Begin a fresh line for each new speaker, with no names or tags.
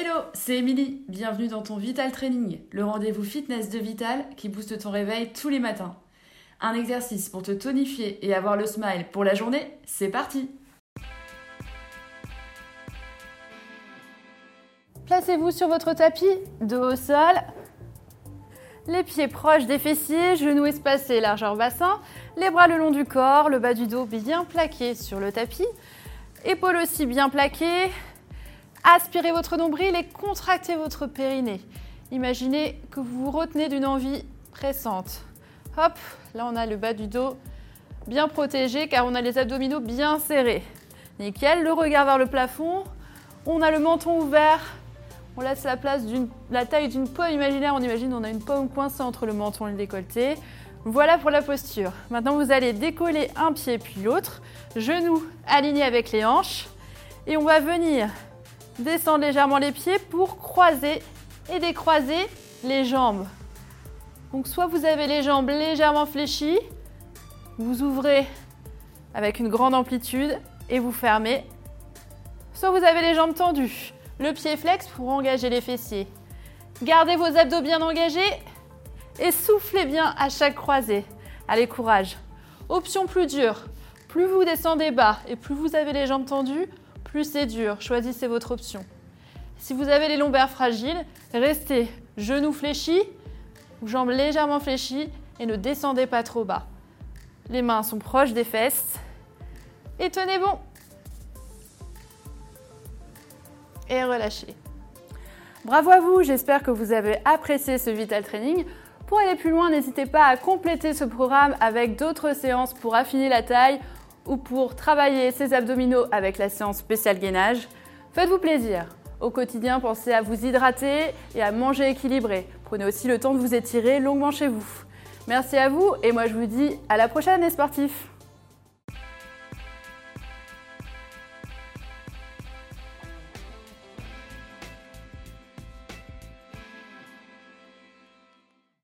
Hello, c'est Émilie. Bienvenue dans ton Vital Training, le rendez-vous fitness de Vital qui booste ton réveil tous les matins. Un exercice pour te tonifier et avoir le smile pour la journée, c'est parti Placez-vous sur votre tapis, dos au sol, les pieds proches des fessiers, genoux espacés, largeur bassin, les bras le long du corps, le bas du dos bien plaqué sur le tapis, épaules aussi bien plaquées, Aspirez votre nombril et contractez votre périnée. Imaginez que vous vous retenez d'une envie pressante. Hop, là on a le bas du dos bien protégé car on a les abdominaux bien serrés. Nickel, le regard vers le plafond. On a le menton ouvert. On laisse la place d'une la taille d'une pomme imaginaire. On imagine on a une pomme coincée entre le menton et le décolleté. Voilà pour la posture. Maintenant vous allez décoller un pied puis l'autre. Genoux alignés avec les hanches. Et on va venir Descendre légèrement les pieds pour croiser et décroiser les jambes. Donc soit vous avez les jambes légèrement fléchies, vous ouvrez avec une grande amplitude et vous fermez. Soit vous avez les jambes tendues, le pied flex pour engager les fessiers. Gardez vos abdos bien engagés et soufflez bien à chaque croisée. Allez, courage. Option plus dure. Plus vous descendez bas et plus vous avez les jambes tendues, plus c'est dur. Choisissez votre option. Si vous avez les lombaires fragiles, restez genoux fléchis jambes légèrement fléchies et ne descendez pas trop bas. Les mains sont proches des fesses et tenez bon. Et relâchez. Bravo à vous, j'espère que vous avez apprécié ce Vital Training. Pour aller plus loin, n'hésitez pas à compléter ce programme avec d'autres séances pour affiner la taille ou pour travailler ses abdominaux avec la séance spéciale gainage. Faites-vous plaisir. Au quotidien, pensez à vous hydrater et à manger équilibré. Prenez aussi le temps de vous étirer longuement chez vous. Merci à vous et moi je vous dis à la prochaine les sportifs